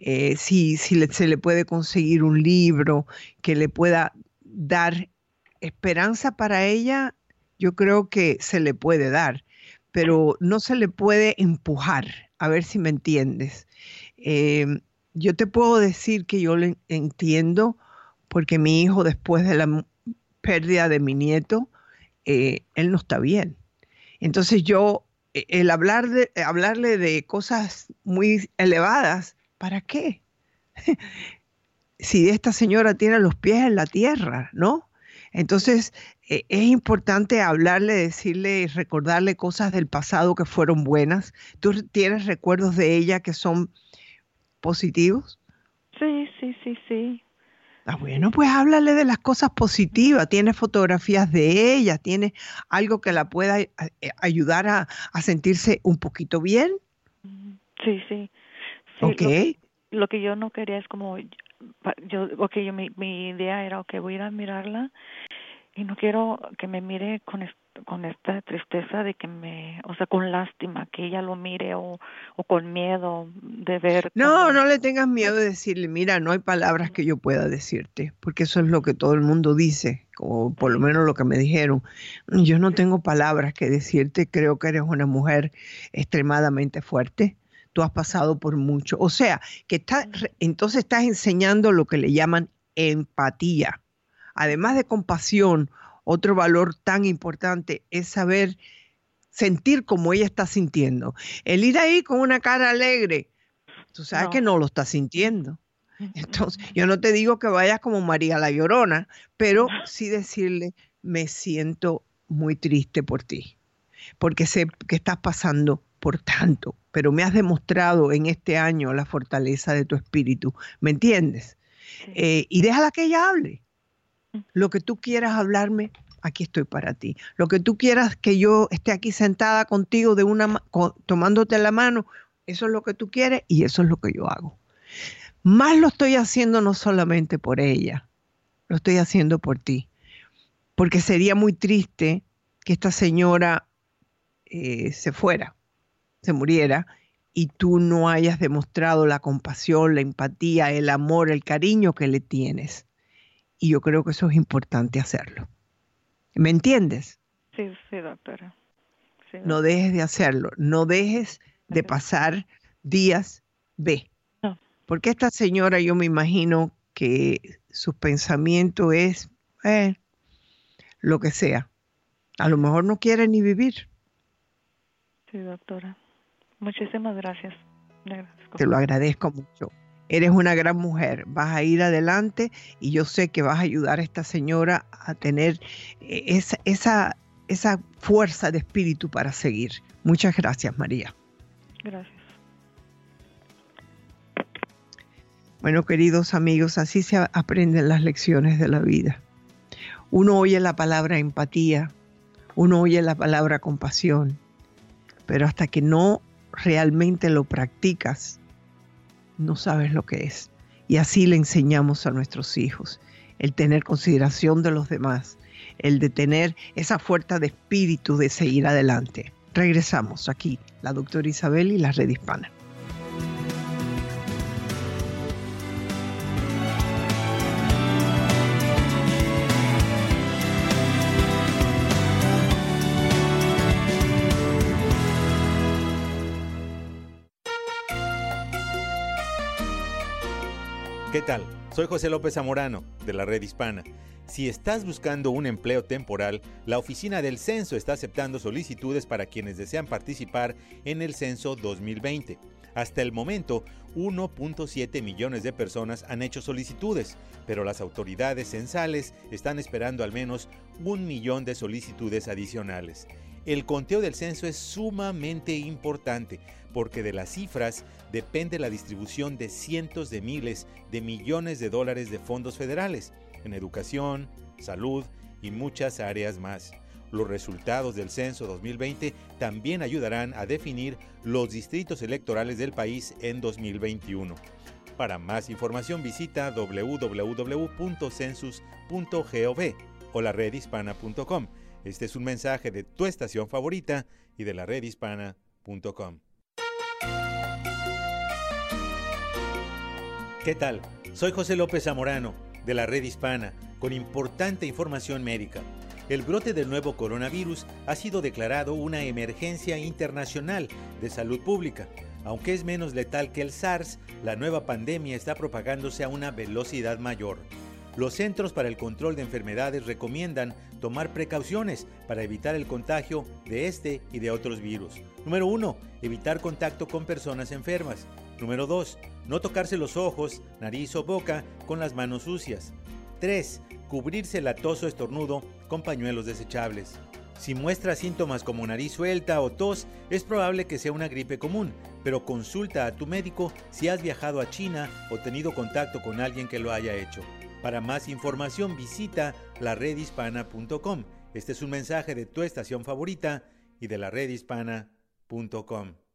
eh, si, se le puede conseguir un libro que le pueda dar esperanza para ella, yo creo que se le puede dar, pero no se le puede empujar, a ver si me entiendes. Em, yo te puedo decir que yo lo entiendo porque mi hijo después de la pérdida de mi nieto, eh, él no está bien. Entonces yo, e, el hablar de, hablarle de cosas muy elevadas, ¿Para qué? si esta señora tiene los pies en la tierra, ¿no? Entonces, e, es importante hablarle, decirle y recordarle cosas del pasado que fueron buenas. ¿Tú tienes recuerdos de ella que son positivos? Sí, sí, sí, sí. Ah, bueno, pues háblale de las cosas positivas. Tiene fotografías de ella, tiene algo que la pueda eh, ayudar a, a sentirse un poquito bien. Sí, sí. Lo, que yo no quería es como, yo, ok, yo, mi, mi idea era, ok, voy a ir a mirarla y no quiero que me mire con, con esta tristeza de que me, o sea, con lástima, que ella lo mire o, o con miedo de ver. No, no le tengas miedo de decirle, mira, no hay palabras que yo pueda decirte, porque eso es lo que todo el mundo dice, o por lo menos lo que me dijeron. Yo no tengo palabras que decirte, creo que eres una mujer extremadamente fuerte tú has pasado por mucho. O sea, que está, entonces estás enseñando lo que le llaman empatía. Además de compasión, otro valor tan importante es saber sentir como ella está sintiendo. El ir ahí con una cara alegre, tú sabes que no lo está sintiendo. Entonces, yo no te digo que vayas como María la Llorona, pero sí decirle, me siento muy triste por ti, porque sé que estás pasando por tanto, pero me has demostrado en este año la fortaleza de tu espíritu, ¿me entiendes? Eh, y déjala que ella hable. Mm. Lo que tú quieras hablarme, aquí estoy para ti. Lo que tú quieras que yo esté aquí sentada contigo de una tomándote la mano, eso es lo que tú quieres y eso es lo que yo hago. Más lo estoy haciendo no solamente por ella, lo estoy haciendo por ti. Porque sería muy triste que esta señora eh, se fuera se muriera y tú no hayas demostrado la compasión, la empatía, el amor, el cariño que le tienes. Y yo creo que eso es importante hacerlo. ¿Me entiendes? Sí, sí, doctora. No dejes de hacerlo, no dejes de pasar días B. Porque esta señora yo me imagino que su pensamiento es eh, lo que sea. A lo mejor no quiere ni vivir. Sí, doctora. Muchísimas gracias. Te lo agradezco mucho. Eres una gran mujer, vas a ir adelante y yo sé que vas a ayudar a esta señora a tener eh, esa, esa, esa fuerza de espíritu para seguir. Muchas gracias, María. Gracias. Bueno, queridos amigos, así se aprenden las lecciones de la vida. Uno oye la palabra empatía, uno oye la palabra compasión, pero hasta que no realmente lo practicas, no sabes lo que es. Y así le enseñamos a nuestros hijos, el tener consideración de los demás, el de tener esa fuerza de espíritu de seguir adelante. Regresamos aquí, la doctora Isabel y la red hispana. Soy José López Zamorano, de la Red Hispana. Si estás buscando un empleo temporal, la Oficina del Censo está aceptando solicitudes para quienes desean participar en el Censo 2020. Hasta el momento, 1.7 millones de personas han hecho solicitudes, pero las autoridades censales están esperando al menos un millón de solicitudes adicionales. El conteo del censo es sumamente importante porque de las cifras depende la distribución de cientos de miles de millones de dólares de fondos federales en educación, salud y muchas áreas más. Los resultados del censo 2020 también ayudarán a definir los distritos electorales del país en 2021. Para más información visita www.census.gov o la redhispana.com. Este es un mensaje de tu estación favorita y de la redhispana.com. ¿Qué tal? Soy José López Zamorano, de la Red Hispana, con importante información médica. El brote del nuevo coronavirus ha sido declarado una emergencia internacional de salud pública. Aunque es menos letal que el SARS, la nueva pandemia está propagándose a una velocidad mayor. Los Centros para el Control de Enfermedades recomiendan tomar precauciones para evitar el contagio de este y de otros virus. Número 1. Evitar contacto con personas enfermas. Número 2. No tocarse los ojos, nariz o boca con las manos sucias. 3 cubrirse la tos o estornudo con pañuelos desechables. Si muestra síntomas como nariz suelta o tos, es probable que sea una gripe común, pero consulta a tu médico si has viajado a China o tenido contacto con alguien que lo haya hecho. Para más información visita laredhispana.com. Este es un mensaje de tu estación favorita y de la redhispana.com.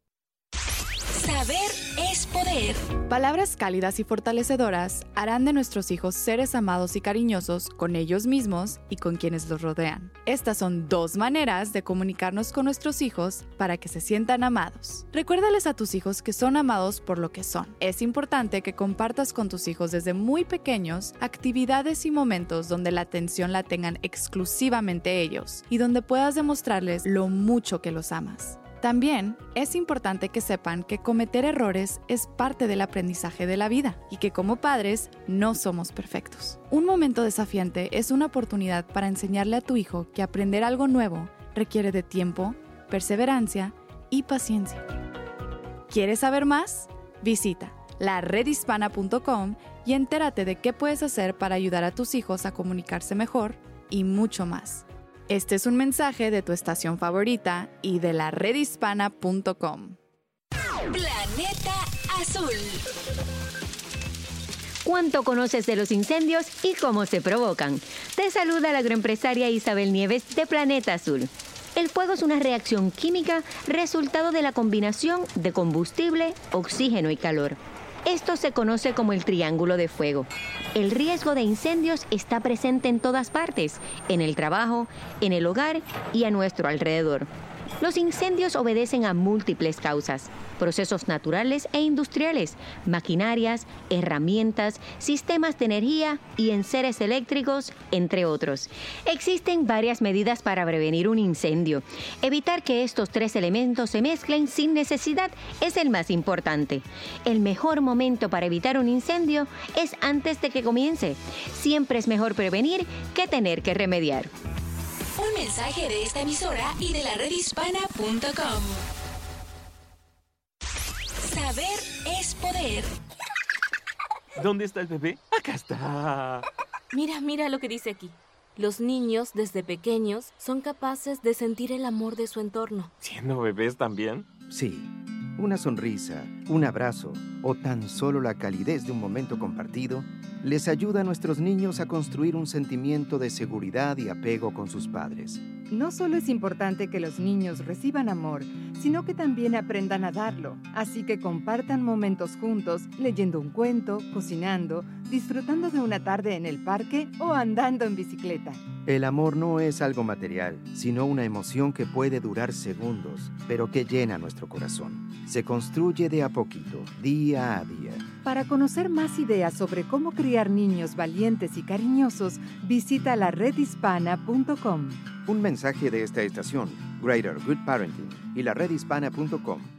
Saber es poder. Palabras cálidas y fortalecedoras harán de nuestros hijos seres amados y cariñosos con ellos mismos y con quienes los rodean. Estas son dos maneras de comunicarnos con nuestros hijos para que se sientan amados. Recuérdales a tus hijos que son amados por lo que son. Es importante que compartas con tus hijos desde muy pequeños actividades y momentos donde la atención la tengan exclusivamente ellos y donde puedas demostrarles lo mucho que los amas. También es importante que sepan que cometer errores es parte del aprendizaje de la vida y que como padres no somos perfectos. Un momento desafiante es una oportunidad para enseñarle a tu hijo que aprender algo nuevo requiere de tiempo, perseverancia y paciencia. ¿Quieres saber más? Visita laredhispana.com y entérate de qué puedes hacer para ayudar a tus hijos a comunicarse mejor y mucho más. Este es un mensaje de tu estación favorita y de la redhispana.com. Planeta Azul. ¿Cuánto conoces de los incendios y cómo se provocan? Te saluda la agroempresaria Isabel Nieves de Planeta Azul. El fuego es una reacción química resultado de la combinación de combustible, oxígeno y calor. Esto se conoce como el triángulo de fuego. El riesgo de incendios está presente en todas partes, en el trabajo, en el hogar y a nuestro alrededor. Los incendios obedecen a múltiples causas, procesos naturales e industriales, maquinarias, herramientas, sistemas de energía y enseres eléctricos, entre otros. Existen varias medidas para prevenir un incendio. Evitar que estos tres elementos se mezclen sin necesidad es el más importante. El mejor momento para evitar un incendio es antes de que comience. Siempre es mejor prevenir que tener que remediar. Un mensaje de esta emisora y de la redhispana.com. Saber es poder. ¿Dónde está el bebé? Acá está. Mira, mira lo que dice aquí. Los niños desde pequeños son capaces de sentir el amor de su entorno. ¿Siendo bebés también? Sí. Una sonrisa, un abrazo o tan solo la calidez de un momento compartido les ayuda a nuestros niños a construir un sentimiento de seguridad y apego con sus padres. No solo es importante que los niños reciban amor, sino que también aprendan a darlo. Así que compartan momentos juntos, leyendo un cuento, cocinando, disfrutando de una tarde en el parque o andando en bicicleta. El amor no es algo material, sino una emoción que puede durar segundos, pero que llena nuestro corazón. Se construye de a poquito, día a día. Para conocer más ideas sobre cómo criar niños valientes y cariñosos, visita la redhispana.com. Un mensaje de esta estación, Greater Good Parenting y la redhispana.com.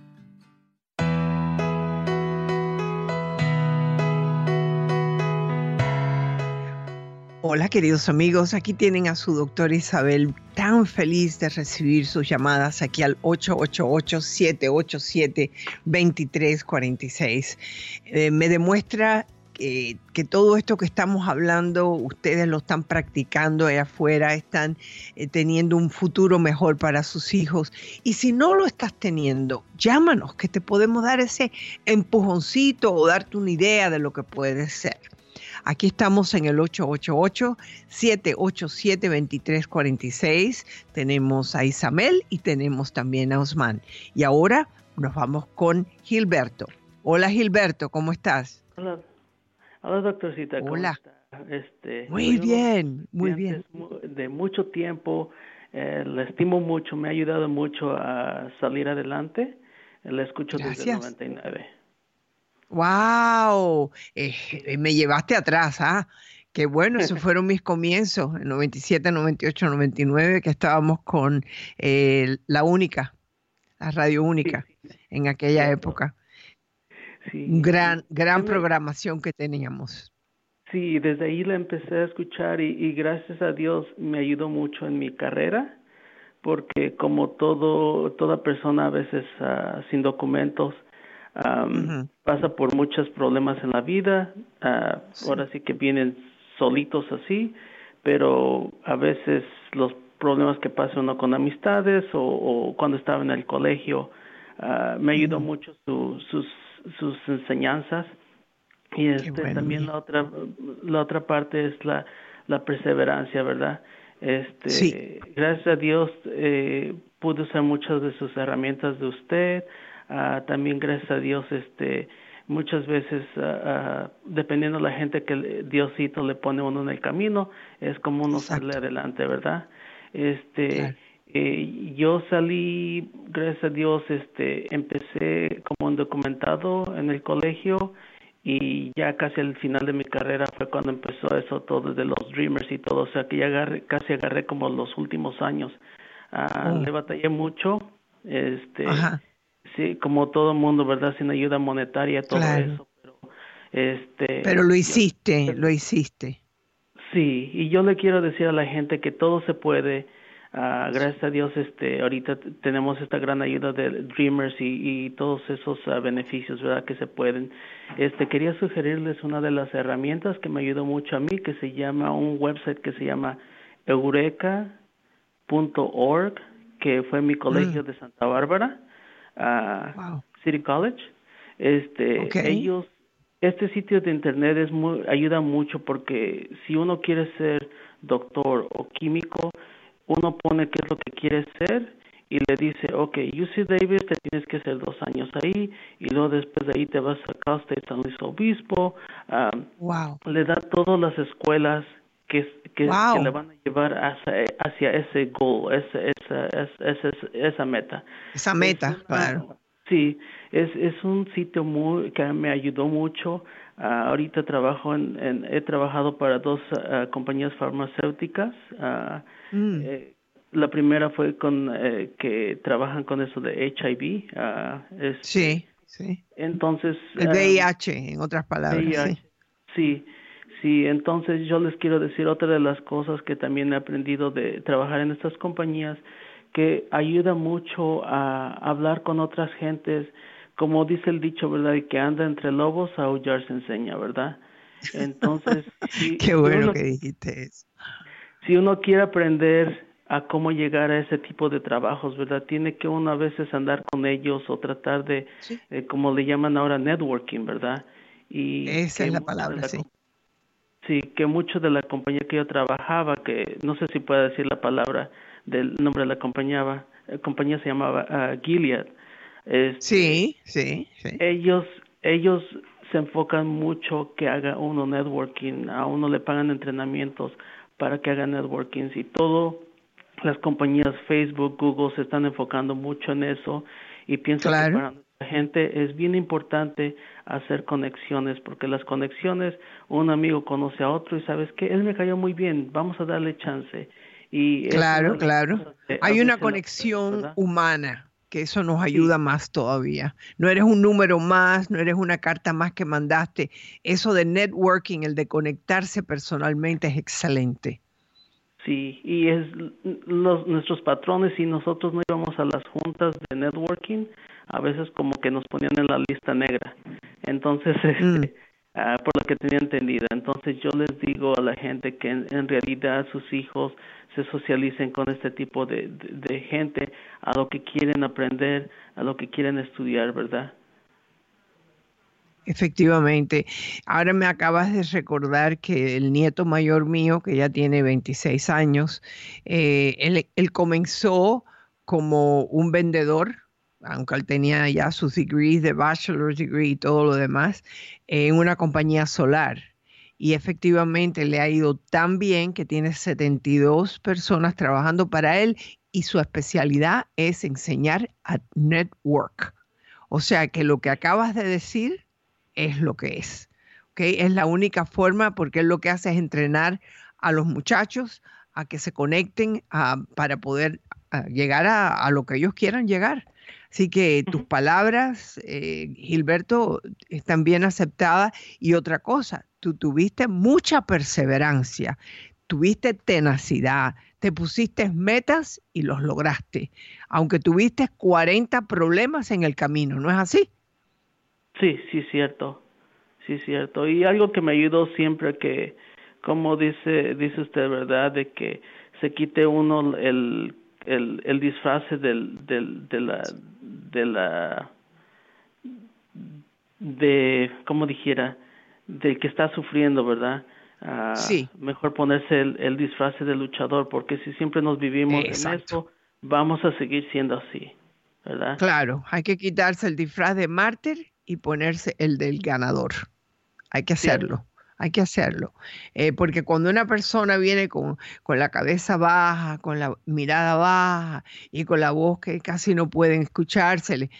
Hola queridos amigos, aquí tienen a su doctora Isabel, tan feliz de recibir sus llamadas aquí al 888-787-2346. Eh, me demuestra que, todo esto que estamos hablando, ustedes lo están practicando allá afuera, están eh, teniendo un futuro mejor para sus hijos. Y si no lo estás teniendo, llámanos, que te podemos dar ese empujoncito o darte una idea de lo que puede ser. Aquí estamos en el 888-787-2346. Tenemos a Isabel y tenemos también a Osman. Y ahora nos vamos con Gilberto. Hola Gilberto, ¿cómo estás? Hola, hola doctorcita. Hola. Este, muy bien, muy bien. De mucho tiempo, eh, le estimo mucho, me ha ayudado mucho a salir adelante. Le escucho desde el 99. ¡Wow! Eh, me llevaste atrás, ¿ah? Qué bueno, esos fueron mis comienzos, en 97, 98, 99, que estábamos con eh, la única, la radio única, en aquella época. Sí. Gran, gran programación que teníamos. Sí, desde ahí la empecé a escuchar y, gracias a Dios me ayudó mucho en mi carrera, porque como todo, toda persona a veces uh, sin documentos, pasa por muchos problemas en la vida, ah, ahora sí que vienen solitos así, pero a veces los problemas que pasa uno con amistades o, cuando estaba en el colegio, uh, me ayudó mucho sus, sus enseñanzas. Y este también la otra la otra parte es la la perseverancia verdad este gracias a Dios eh, pude usar muchas de sus herramientas de usted Ah, también gracias a Dios este muchas veces uh, dependiendo de la gente que Diosito le pone uno en el camino es como uno sale adelante verdad este eh, yo salí gracias a Dios este empecé como un documentado en el colegio y ya casi al final de mi carrera fue cuando empezó eso todo de los Dreamers y todo. O sea que ya agarré, casi agarré como los últimos años. Uh, le batallé mucho este sí, como todo mundo, ¿verdad? Sin ayuda monetaria, todo eso. Pero, este, pero lo hiciste, lo hiciste. Sí, y yo le quiero decir a la gente que todo se puede. Uh, gracias a Dios, este, ahorita tenemos esta gran ayuda de Dreamers y, y todos esos uh, beneficios, ¿verdad? Que se pueden. Este, quería sugerirles una de las herramientas que me ayudó mucho a mí, que se llama un website que se llama eureka.org, que fue mi colegio mm. de Santa Bárbara a City College. Este, ellos, este sitio de internet es muy, ayuda mucho porque si uno quiere ser doctor o químico, uno pone qué es lo que quiere ser y le dice, ok, UC Davis te tienes que hacer dos años ahí y luego después de ahí te vas a Cal State San Luis Obispo. wow. Le da todas las escuelas que, que, le van a llevar hacia, hacia ese goal, esa, esa, esa, esa meta. Esa meta, claro. Sí, es, es un sitio muy que me ayudó mucho. Ah, ahorita trabajo en, en, he trabajado para dos ah, compañías farmacéuticas. Uh, eh, la primera fue con eh, que trabajan con eso de HIV. Es, sí, sí. Entonces. El VIH, en otras palabras. sí. sí. Sí, entonces yo les quiero decir otra de las cosas que también he aprendido de trabajar en estas compañías, que ayuda mucho a hablar con otras gentes, como dice el dicho, ¿verdad? Que anda entre lobos, a aullar se enseña, ¿verdad? Entonces, qué bueno que dijiste eso. Si uno quiere aprender a cómo llegar a ese tipo de trabajos, ¿verdad? Tiene que uno a veces andar con ellos o tratar de, eh, como le llaman ahora, networking, ¿verdad? Y Esa es la palabra, sí. Sí, que mucho de la compañía que yo trabajaba, que no sé si puedo decir la palabra del nombre de la compañía, la eh, compañía se llamaba uh, Gilead. Este, sí, sí, sí. Ellos, ellos se enfocan mucho que haga uno networking, a uno le pagan entrenamientos para que haga networking y todo las compañías Facebook, Google se están enfocando mucho en eso y pienso que para la gente es bien importante hacer conexiones, porque las conexiones, un amigo conoce a otro y sabes que él me cayó muy bien, vamos a darle chance. Y claro, claro. Hay una conexión humana que eso nos ayuda más todavía. No eres un número más, no eres una carta más que mandaste. Eso de networking, el de conectarse personalmente es excelente. Sí, y es los, nuestros patrones y nosotros no íbamos a las juntas de networking, a veces como que nos ponían en la lista negra. Entonces, Mm. este, ah, por lo que tenía entendido. Entonces yo les digo a la gente que en, en realidad sus hijos se socialicen con este tipo de, de, de gente, a lo que quieren aprender, a lo que quieren estudiar, ¿verdad? Efectivamente. Ahora me acabas de recordar que el nieto mayor mío, que ya tiene 26 años, eh, él, él comenzó como un vendedor, aunque él tenía ya sus degrees de bachelor's degree y todo lo demás, en una compañía solar. Y efectivamente le ha ido tan bien que tiene 72 personas trabajando para él y su especialidad es enseñar a network. O sea que lo que acabas de decir es lo que es. ¿okay? Es la única forma porque él lo que hace es entrenar a los muchachos a que se conecten a- para poder a llegar a, a lo que ellos quieran llegar. Así que tus palabras, eh, Gilberto, están bien aceptadas. Y otra cosa, tú tuviste mucha perseverancia, tuviste tenacidad, te pusiste metas y los lograste, aunque tuviste 40 problemas en el camino, ¿no es así? Sí, sí, cierto. Sí, cierto. Y algo que me ayudó siempre que, como dice, dice usted, ¿verdad? De que se quite uno el, el, el disfraz del, del, de la, de la, de, como dijera, del que está sufriendo, ¿verdad? Ah, Sí. Mejor ponerse el, el disfraz de luchador, porque si siempre nos vivimos en eso, vamos a seguir siendo así, ¿verdad? Claro, hay que quitarse el disfraz de mártir y ponerse el del ganador. Hay que hacerlo, hay que hacerlo. Eh, porque cuando una persona viene con, con la cabeza baja, con la mirada baja y con la voz que casi no pueden escuchársele,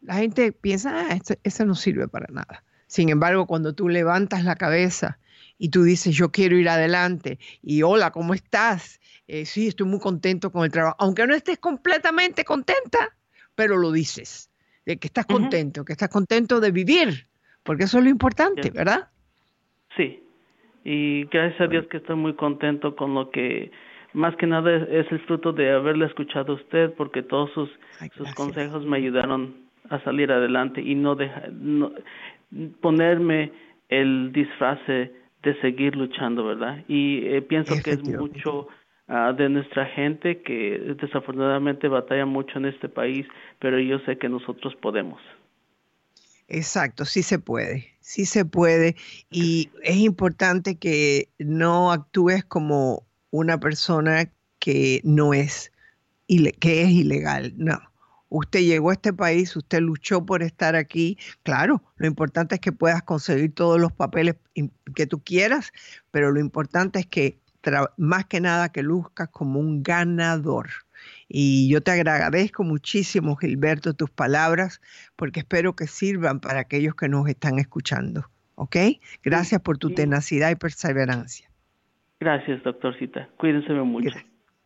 la gente piensa, ah, esto- eso no sirve para nada. Sin embargo, cuando tú levantas la cabeza y tú dices, yo quiero ir adelante, y hola, ¿cómo estás? Eh, sí, estoy muy contento con el trabajo, aunque no estés completamente contenta, pero lo dices, de que estás contento, que estás contento de vivir, porque eso es lo importante, ¿verdad? Sí, y gracias a Dios que estoy muy contento con lo que, más que nada es, es el fruto de haberle escuchado a usted, porque todos sus, sus consejos me ayudaron a salir adelante y no, deja, no ponerme el disfraz de seguir luchando, ¿verdad? Y eh, pienso que es mucho ah, de nuestra gente que desafortunadamente batalla mucho en este país, pero yo sé que nosotros podemos. Exacto, sí se puede, sí se puede. Y es importante que no actúes como una persona que no es, que es ilegal. No. Usted llegó a este país, usted luchó por estar aquí. Claro, lo importante es que puedas conseguir todos los papeles que tú quieras, pero lo importante es que más que nada que luzcas como un ganador. Y yo te agradezco muchísimo, Gilberto, tus palabras, porque espero que sirvan para aquellos que nos están escuchando. ¿Ok? Gracias por tu tenacidad y perseverancia. Gracias, doctorcita. Cuídense mucho.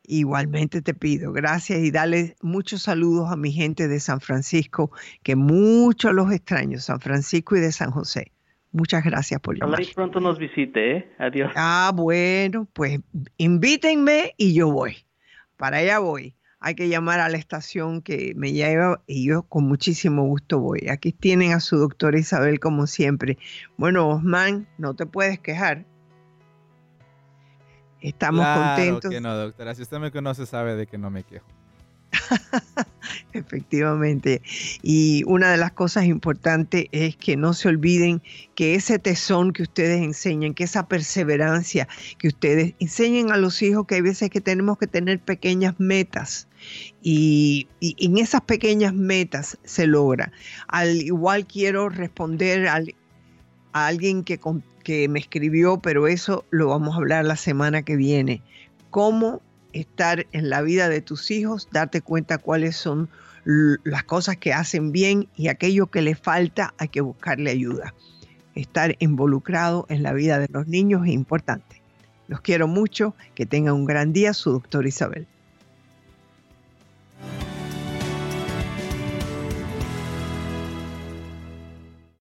Igualmente te pido, gracias y dale muchos saludos a mi gente de San Francisco, que mucho los extraño, San Francisco y de San José. Muchas gracias por llamar. Ojalá y pronto nos visite, ¿eh? Adiós. Ah, bueno, pues invítenme y yo voy. Para allá voy. Hay que llamar a la estación que me lleva y yo con muchísimo gusto voy. Aquí tienen a su doctora Isabel como siempre. Bueno, Osman, no te puedes quejar. Estamos claro contentos. que no, doctora. Si usted me conoce, sabe de que no me quejo. Efectivamente. Y una de las cosas importantes es que no se olviden que ese tesón que ustedes enseñan, que esa perseverancia que ustedes enseñen a los hijos, que hay veces que tenemos que tener pequeñas metas. Y, en esas pequeñas metas se logra. Al igual quiero responder al- a alguien que, que me escribió, pero eso lo vamos a hablar la semana que viene. ¿Cómo estar en la vida de tus hijos, darte cuenta cuáles son las cosas que hacen bien y aquello que le falta hay que buscarle ayuda. Estar involucrado en la vida de los niños es importante. Los quiero mucho, que tengan un gran día, su doctor Isabel.